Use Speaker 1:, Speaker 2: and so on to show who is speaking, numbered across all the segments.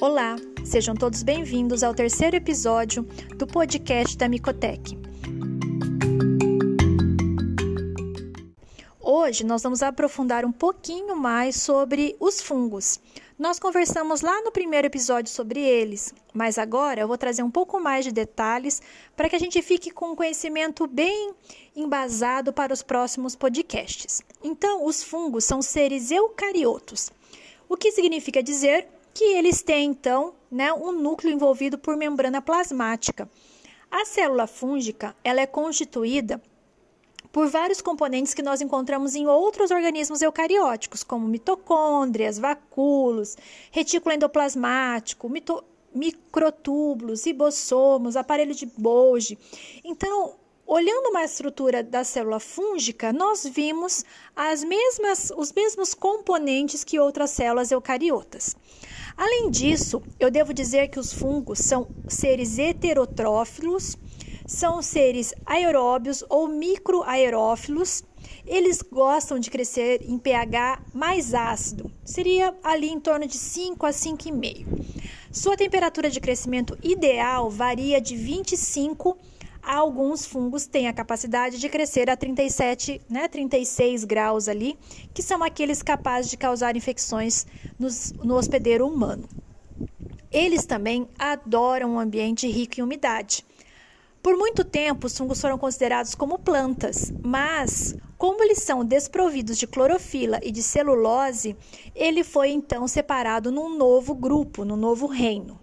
Speaker 1: Olá, sejam todos bem-vindos ao terceiro episódio do podcast da Micotec. Hoje nós vamos aprofundar um pouquinho mais sobre os fungos. Nós conversamos lá no primeiro episódio sobre eles, mas agora eu vou trazer um pouco mais de detalhes para que a gente fique com um conhecimento bem embasado para os próximos podcasts. Então, os fungos são seres eucariotos, o que significa dizer que eles têm então né, um núcleo envolvido por membrana plasmática. A célula fúngica ela é constituída por vários componentes que nós encontramos em outros organismos eucarióticos, como mitocôndrias, vacúolos, retículo endoplasmático, mito, microtúbulos, ribossomos, aparelho de Golgi. Então, olhando uma estrutura da célula fúngica, nós vimos as mesmas, os mesmos componentes que outras células eucariotas. Além disso, eu devo dizer que os fungos são seres heterotrófilos, são seres aeróbios ou microaerófilos. Eles gostam de crescer em pH mais ácido, seria ali em torno de 5 a 5,5. Sua temperatura de crescimento ideal varia de 25 alguns fungos têm a capacidade de crescer a 37, né, 36 graus ali, que são aqueles capazes de causar infecções nos, no hospedeiro humano. Eles também adoram um ambiente rico em umidade. Por muito tempo, os fungos foram considerados como plantas, mas como eles são desprovidos de clorofila e de celulose, ele foi então separado num novo grupo, num novo reino.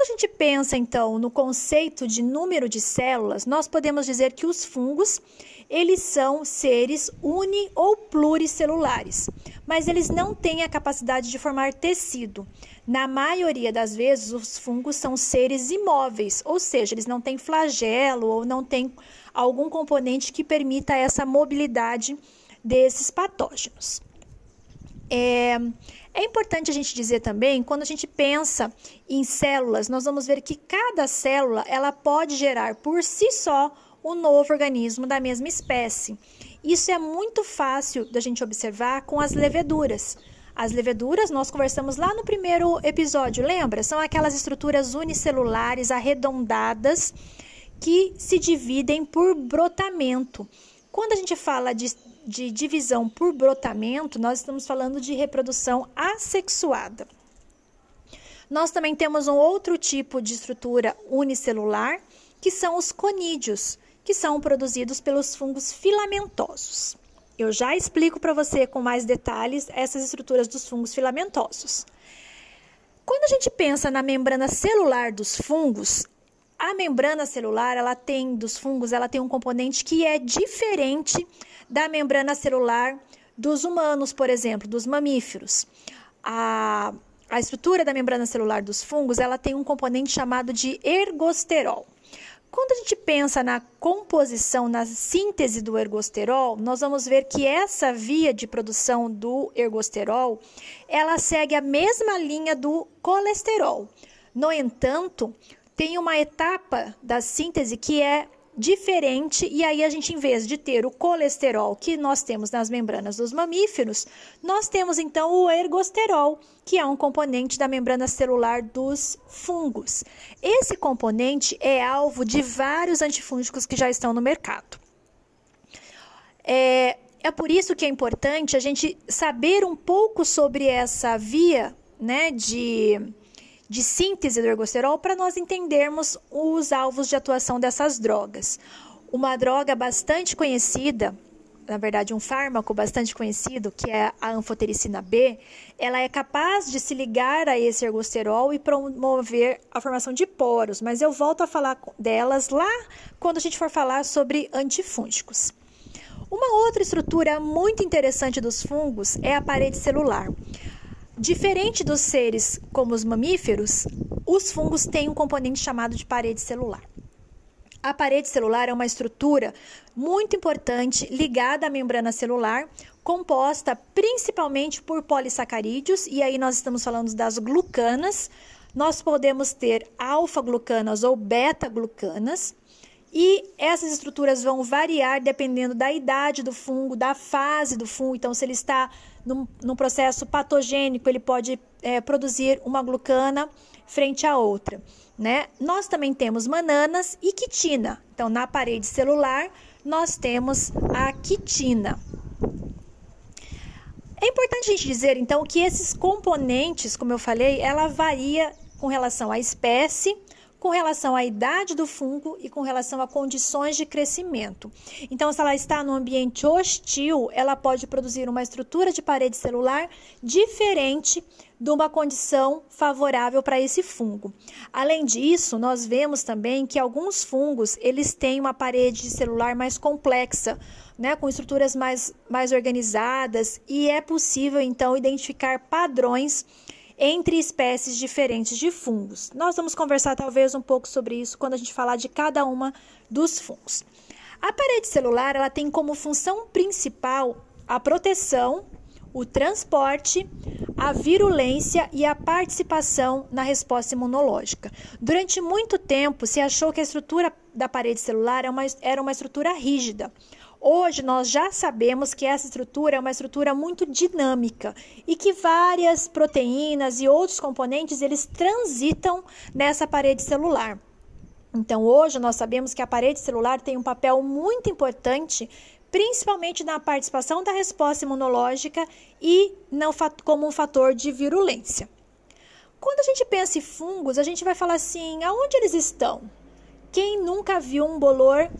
Speaker 1: Quando a gente pensa então no conceito de número de células, nós podemos dizer que os fungos, eles são seres uni ou pluricelulares, mas eles não têm a capacidade de formar tecido. Na maioria das vezes, os fungos são seres imóveis, ou seja, eles não têm flagelo ou não têm algum componente que permita essa mobilidade desses patógenos. É, é importante a gente dizer também, quando a gente pensa em células, nós vamos ver que cada célula ela pode gerar por si só um novo organismo da mesma espécie. Isso é muito fácil da gente observar com as leveduras. As leveduras, nós conversamos lá no primeiro episódio, lembra? São aquelas estruturas unicelulares arredondadas que se dividem por brotamento. Quando a gente fala de de divisão por brotamento, nós estamos falando de reprodução assexuada. Nós também temos um outro tipo de estrutura unicelular, que são os conídeos, que são produzidos pelos fungos filamentosos. Eu já explico para você com mais detalhes essas estruturas dos fungos filamentosos. Quando a gente pensa na membrana celular dos fungos, a membrana celular, ela tem dos fungos, ela tem um componente que é diferente da membrana celular dos humanos, por exemplo, dos mamíferos. A, a estrutura da membrana celular dos fungos, ela tem um componente chamado de ergosterol. Quando a gente pensa na composição, na síntese do ergosterol, nós vamos ver que essa via de produção do ergosterol, ela segue a mesma linha do colesterol. No entanto, tem uma etapa da síntese que é diferente e aí a gente em vez de ter o colesterol que nós temos nas membranas dos mamíferos, nós temos então o ergosterol, que é um componente da membrana celular dos fungos. Esse componente é alvo de vários antifúngicos que já estão no mercado. É, é por isso que é importante a gente saber um pouco sobre essa via né, de de síntese do ergosterol para nós entendermos os alvos de atuação dessas drogas. Uma droga bastante conhecida, na verdade um fármaco bastante conhecido, que é a anfotericina B, ela é capaz de se ligar a esse ergosterol e promover a formação de poros, mas eu volto a falar delas lá quando a gente for falar sobre antifúngicos. Uma outra estrutura muito interessante dos fungos é a parede celular. Diferente dos seres como os mamíferos, os fungos têm um componente chamado de parede celular. A parede celular é uma estrutura muito importante ligada à membrana celular, composta principalmente por polissacarídeos, e aí nós estamos falando das glucanas. Nós podemos ter alfa-glucanas ou beta-glucanas, E essas estruturas vão variar dependendo da idade do fungo, da fase do fungo. Então, se ele está num, num processo patogênico, ele pode é, produzir uma glucana frente à outra. Né? Nós também temos mananas e quitina. Então, na parede celular, nós temos a quitina. É importante a gente dizer, então, que esses componentes, como eu falei, ela varia com relação à espécie, com relação à idade do fungo e com relação a condições de crescimento. Então, se ela está no ambiente hostil, ela pode produzir uma estrutura de parede celular diferente de uma condição favorável para esse fungo. Além disso, nós vemos também que alguns fungos, eles têm uma parede celular mais complexa, né, com estruturas mais, mais organizadas e é possível então identificar padrões entre espécies diferentes de fungos. Nós vamos conversar talvez um pouco sobre isso quando a gente falar de cada uma dos fungos. A parede celular ela tem como função principal a proteção, o transporte, a virulência e a participação na resposta imunológica. Durante muito tempo se achou que a estrutura da parede celular uma, era uma estrutura rígida. Hoje nós já sabemos que essa estrutura é uma estrutura muito dinâmica e que várias proteínas e outros componentes eles transitam nessa parede celular. Então, hoje nós sabemos que a parede celular tem um papel muito importante, principalmente na participação da resposta imunológica e como um fator de virulência. Quando a gente pensa em fungos, a gente vai falar assim: aonde eles estão? Quem nunca viu um bolor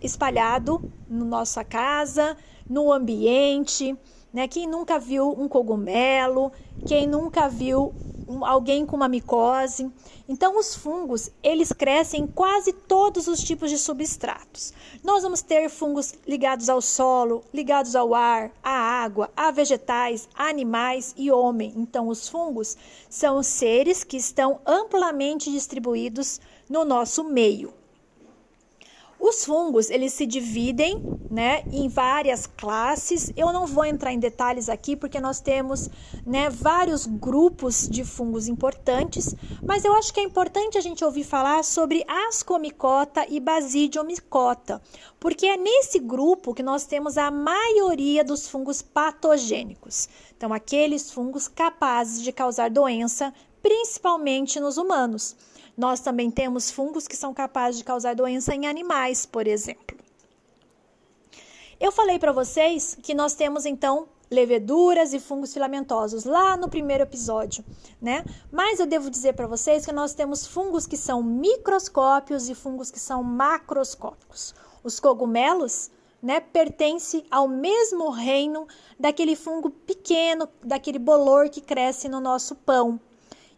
Speaker 1: espalhado na nossa casa, no ambiente, né? Quem nunca viu um cogumelo, quem nunca viu um, alguém com uma micose. Então, os fungos, eles crescem em quase todos os tipos de substratos. Nós vamos ter fungos ligados ao solo, ligados ao ar, à água, a vegetais, a animais e homem. Então, os fungos são seres que estão amplamente distribuídos no nosso meio. Os fungos, eles se dividem, né, em várias classes. Eu não vou entrar em detalhes aqui porque nós temos, né, vários grupos de fungos importantes, mas eu acho que é importante a gente ouvir falar sobre ascomicota e basidiomicota, porque é nesse grupo que nós temos a maioria dos fungos patogênicos. Então, aqueles fungos capazes de causar doença, principalmente nos humanos. Nós também temos fungos que são capazes de causar doença em animais, por exemplo. Eu falei para vocês que nós temos então leveduras e fungos filamentosos lá no primeiro episódio, né? Mas eu devo dizer para vocês que nós temos fungos que são microscópios e fungos que são macroscópicos. Os cogumelos, né, pertence ao mesmo reino daquele fungo pequeno, daquele bolor que cresce no nosso pão,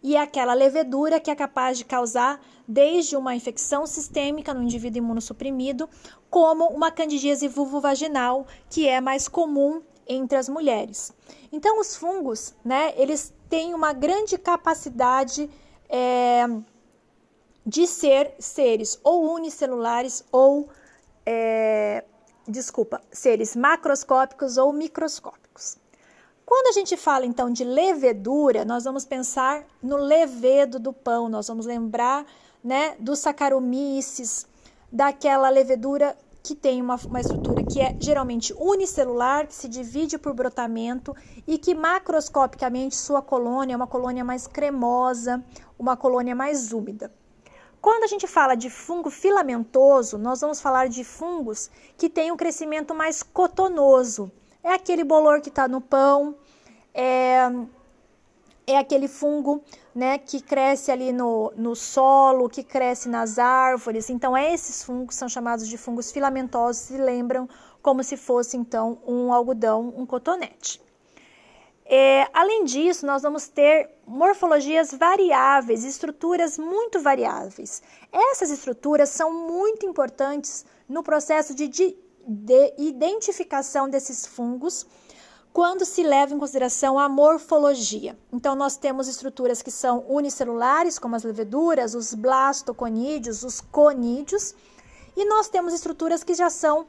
Speaker 1: e é aquela levedura que é capaz de causar desde uma infecção sistêmica no indivíduo imunossuprimido, como uma candidíase vulvovaginal, que é mais comum entre as mulheres. Então, os fungos, né, eles têm uma grande capacidade é, de ser seres ou unicelulares ou, é, desculpa, seres macroscópicos ou microscópicos. Quando a gente fala então de levedura, nós vamos pensar no levedo do pão, nós vamos lembrar né, dos saccharomyces, daquela levedura que tem uma, uma estrutura que é geralmente unicelular, que se divide por brotamento e que macroscopicamente sua colônia é uma colônia mais cremosa, uma colônia mais úmida. Quando a gente fala de fungo filamentoso, nós vamos falar de fungos que têm um crescimento mais cotonoso. É aquele bolor que está no pão, é, é aquele fungo né, que cresce ali no, no solo, que cresce nas árvores. Então, é esses fungos são chamados de fungos filamentosos e lembram como se fosse, então, um algodão, um cotonete. É, além disso, nós vamos ter morfologias variáveis, estruturas muito variáveis. Essas estruturas são muito importantes no processo de, de, de identificação desses fungos quando se leva em consideração a morfologia. Então, nós temos estruturas que são unicelulares, como as leveduras, os blastoconídeos, os conídeos, e nós temos estruturas que já são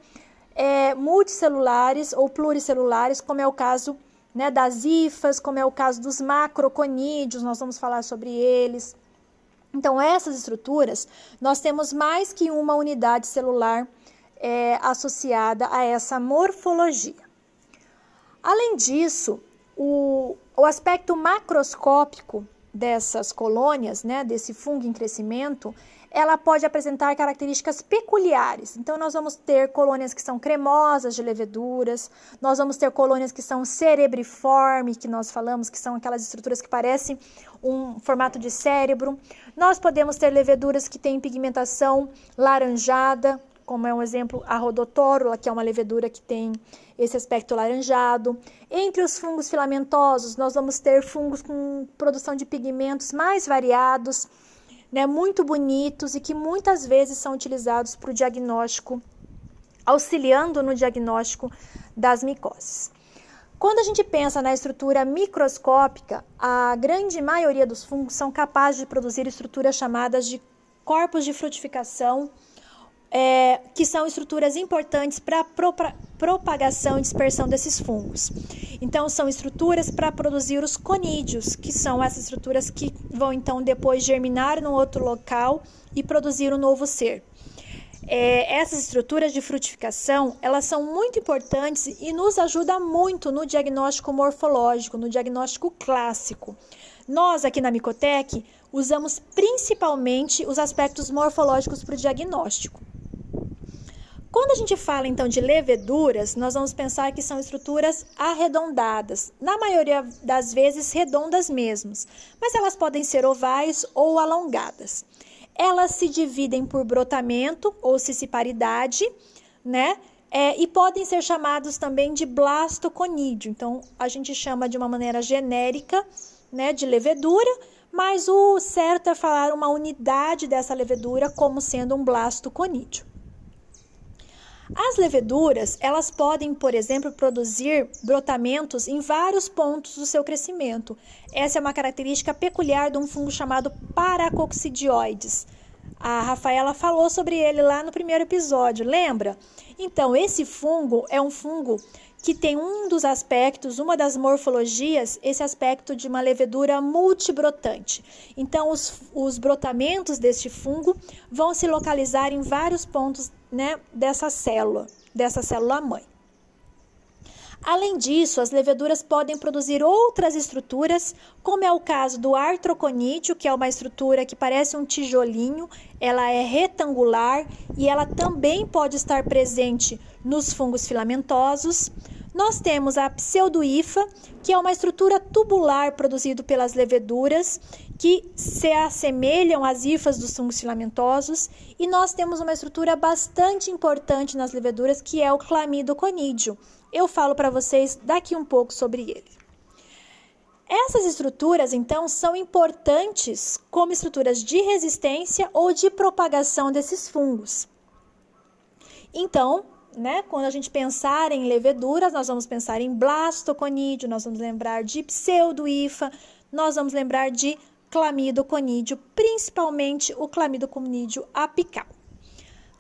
Speaker 1: é, multicelulares ou pluricelulares, como é o caso né, das hifas, como é o caso dos macroconídeos, nós vamos falar sobre eles. Então, essas estruturas, nós temos mais que uma unidade celular é, associada a essa morfologia. Além disso, o, o aspecto macroscópico dessas colônias, né, desse fungo em crescimento, ela pode apresentar características peculiares. Então, nós vamos ter colônias que são cremosas de leveduras, nós vamos ter colônias que são cerebriforme, que nós falamos que são aquelas estruturas que parecem um formato de cérebro. Nós podemos ter leveduras que têm pigmentação laranjada, como é um exemplo a rodotórula, que é uma levedura que tem esse aspecto laranjado. Entre os fungos filamentosos, nós vamos ter fungos com produção de pigmentos mais variados, né, muito bonitos e que muitas vezes são utilizados para o diagnóstico, auxiliando no diagnóstico das micoses. Quando a gente pensa na estrutura microscópica, a grande maioria dos fungos são capazes de produzir estruturas chamadas de corpos de frutificação é, que são estruturas importantes para a propagação e dispersão desses fungos. Então, são estruturas para produzir os conídeos, que são essas estruturas que vão então depois germinar num outro local e produzir um novo ser. É, essas estruturas de frutificação, elas são muito importantes e nos ajudam muito no diagnóstico morfológico, no diagnóstico clássico. Nós aqui na Micotec usamos principalmente os aspectos morfológicos para o diagnóstico. Quando a gente fala então de leveduras, nós vamos pensar que são estruturas arredondadas, na maioria das vezes redondas mesmas, mas elas podem ser ovais ou alongadas. Elas se dividem por brotamento ou cissiparidade, né? É, e podem ser chamados também de blastoconídeo. Então, a gente chama de uma maneira genérica, né, de levedura, mas o certo é falar uma unidade dessa levedura como sendo um blastoconídeo. As leveduras, elas podem, por exemplo, produzir brotamentos em vários pontos do seu crescimento. Essa é uma característica peculiar de um fungo chamado paracoccidioides. A Rafaela falou sobre ele lá no primeiro episódio, lembra? Então, esse fungo é um fungo que tem um dos aspectos, uma das morfologias, esse aspecto de uma levedura multibrotante. Então, os, os brotamentos deste fungo vão se localizar em vários pontos né, dessa célula, dessa célula mãe. Além disso, as leveduras podem produzir outras estruturas, como é o caso do artroconídeo, que é uma estrutura que parece um tijolinho, ela é retangular e ela também pode estar presente nos fungos filamentosos. Nós temos a pseudoifa, que é uma estrutura tubular produzida pelas leveduras que se assemelham às hifas dos fungos filamentosos, e nós temos uma estrutura bastante importante nas leveduras que é o clamidoconídeo. Eu falo para vocês daqui um pouco sobre ele. Essas estruturas, então, são importantes como estruturas de resistência ou de propagação desses fungos. Então, né? Quando a gente pensar em leveduras, nós vamos pensar em blastoconídeo, nós vamos lembrar de pseudoifa, nós vamos lembrar de clamidoconídeo, principalmente o clamidoconídeo apical.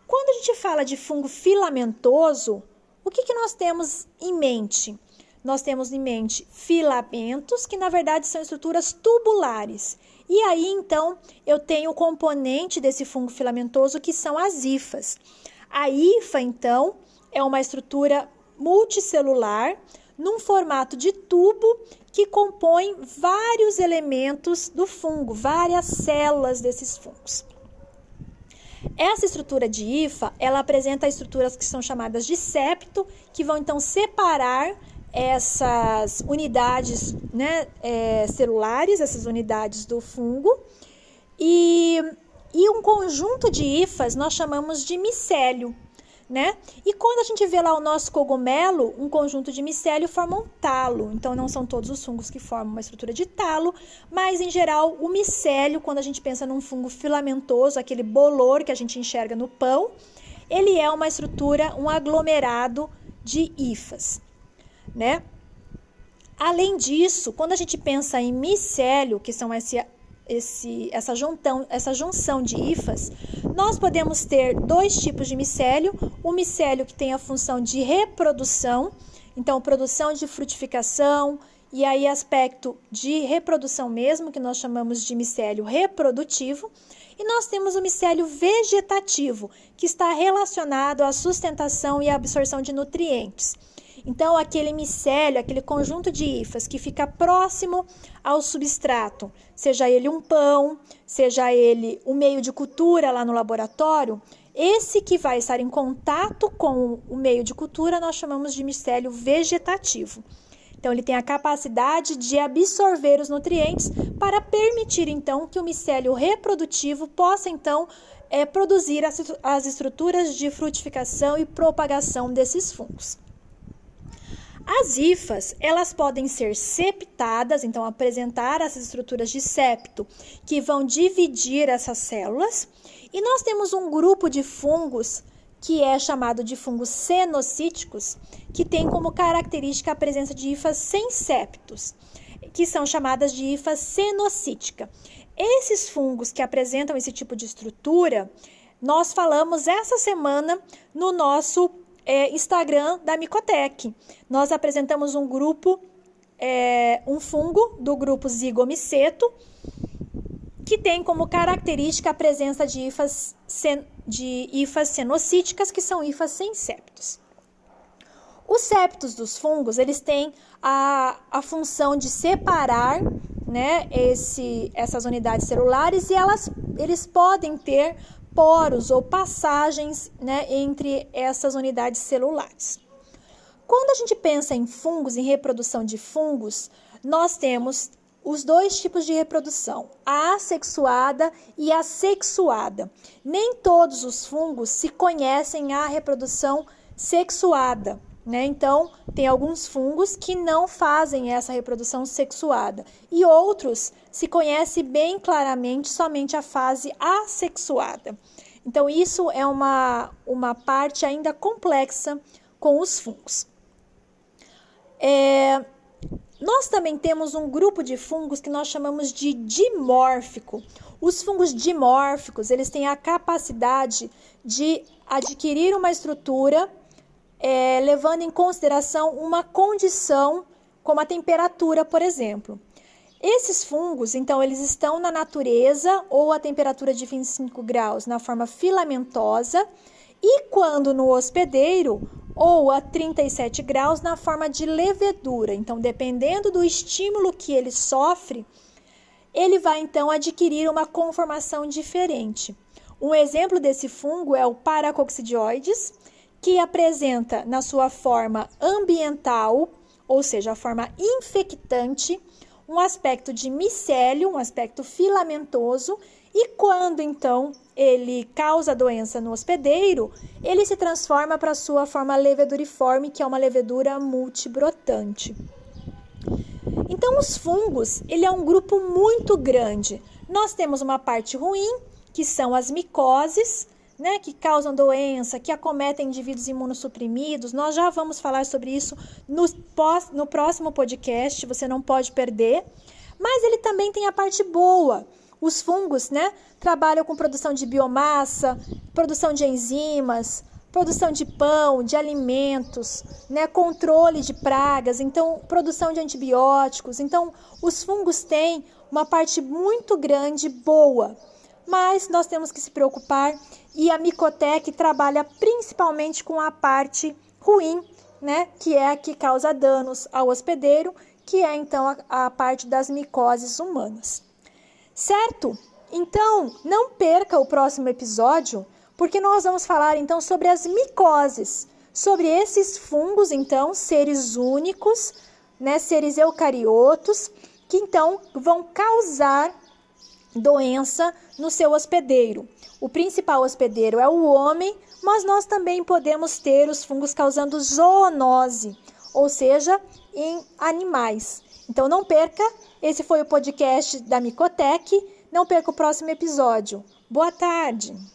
Speaker 1: Quando a gente fala de fungo filamentoso, o que, que nós temos em mente? Nós temos em mente filamentos, que na verdade são estruturas tubulares. E aí, então, eu tenho o componente desse fungo filamentoso, que são as hifas. A hifa, então, é uma estrutura multicelular num formato de tubo que compõe vários elementos do fungo, várias células desses fungos. Essa estrutura de IFA, ela apresenta estruturas que são chamadas de septo, que vão então separar essas unidades né, é, celulares, essas unidades do fungo, e, e um conjunto de IFAs nós chamamos de micélio né? E quando a gente vê lá o nosso cogumelo, um conjunto de micélio forma um talo. Então não são todos os fungos que formam uma estrutura de talo, mas em geral o micélio, quando a gente pensa num fungo filamentoso, aquele bolor que a gente enxerga no pão, ele é uma estrutura, um aglomerado de hifas, né? Além disso, quando a gente pensa em micélio, que são esse esse, essa, juntão, essa junção de hifas, nós podemos ter dois tipos de micélio. O micélio que tem a função de reprodução, então produção de frutificação e aí aspecto de reprodução mesmo, que nós chamamos de micélio reprodutivo, e nós temos o micélio vegetativo, que está relacionado à sustentação e à absorção de nutrientes. Então, aquele micélio, aquele conjunto de hifas que fica próximo ao substrato, seja ele um pão, seja ele o um meio de cultura lá no laboratório, esse que vai estar em contato com o meio de cultura nós chamamos de micélio vegetativo. Então, ele tem a capacidade de absorver os nutrientes para permitir, então, que o micélio reprodutivo possa, então, é, produzir as, as estruturas de frutificação e propagação desses fungos. As hifas, elas podem ser septadas, então apresentar essas estruturas de septo que vão dividir essas células. E nós temos um grupo de fungos que é chamado de fungos cenocíticos, que tem como característica a presença de hifas sem septos, que são chamadas de hifa cenocítica. Esses fungos que apresentam esse tipo de estrutura, nós falamos essa semana no nosso é, Instagram da Micotec. Nós apresentamos um grupo, é, um fungo do grupo Zigomiceto, que tem como característica a presença de hifas, de hifas cenocíticas, que são hifas sem septos. Os septos dos fungos, eles têm a, a função de separar né, esse, essas unidades celulares e elas, eles podem ter poros ou passagens né, entre essas unidades celulares. Quando a gente pensa em fungos, em reprodução de fungos, nós temos os dois tipos de reprodução, a assexuada e a sexuada. Nem todos os fungos se conhecem a reprodução sexuada, né? Então, tem alguns fungos que não fazem essa reprodução sexuada e outros se conhece bem claramente somente a fase assexuada. Então, isso é uma, uma parte ainda complexa com os fungos. É, nós também temos um grupo de fungos que nós chamamos de dimórfico. Os fungos dimórficos, eles têm a capacidade de adquirir uma estrutura é, levando em consideração uma condição como a temperatura, por exemplo. Esses fungos, então, eles estão na natureza ou a temperatura de 25 graus na forma filamentosa e quando no hospedeiro ou a 37 graus na forma de levedura. Então, dependendo do estímulo que ele sofre, ele vai então adquirir uma conformação diferente. Um exemplo desse fungo é o Paracoccidioides, que apresenta na sua forma ambiental, ou seja, a forma infectante, um aspecto de micélio, um aspecto filamentoso, e quando então ele causa doença no hospedeiro, ele se transforma para sua forma leveduriforme, que é uma levedura multibrotante. Então, os fungos, ele é um grupo muito grande. Nós temos uma parte ruim, que são as micoses, né, que causam doença, que acometem indivíduos imunossuprimidos. Nós já vamos falar sobre isso no, pós, no próximo podcast, você não pode perder. Mas ele também tem a parte boa, os fungos, né, trabalham com produção de biomassa, produção de enzimas, produção de pão, de alimentos, né, controle de pragas, então produção de antibióticos. Então, os fungos têm uma parte muito grande boa, mas nós temos que se preocupar e a Micotec trabalha principalmente com a parte ruim, né, que é a que causa danos ao hospedeiro, que é então a, a parte das micoses humanas. Certo? Então, não perca o próximo episódio, porque nós vamos falar então sobre as micoses, sobre esses fungos, então, seres únicos, né, seres eucariotos, que então vão causar doença no seu hospedeiro. O principal hospedeiro é o homem, mas nós também podemos ter os fungos causando zoonose, ou seja, em animais. Então não perca, esse foi o podcast da Micotec. Não perca o próximo episódio. Boa tarde!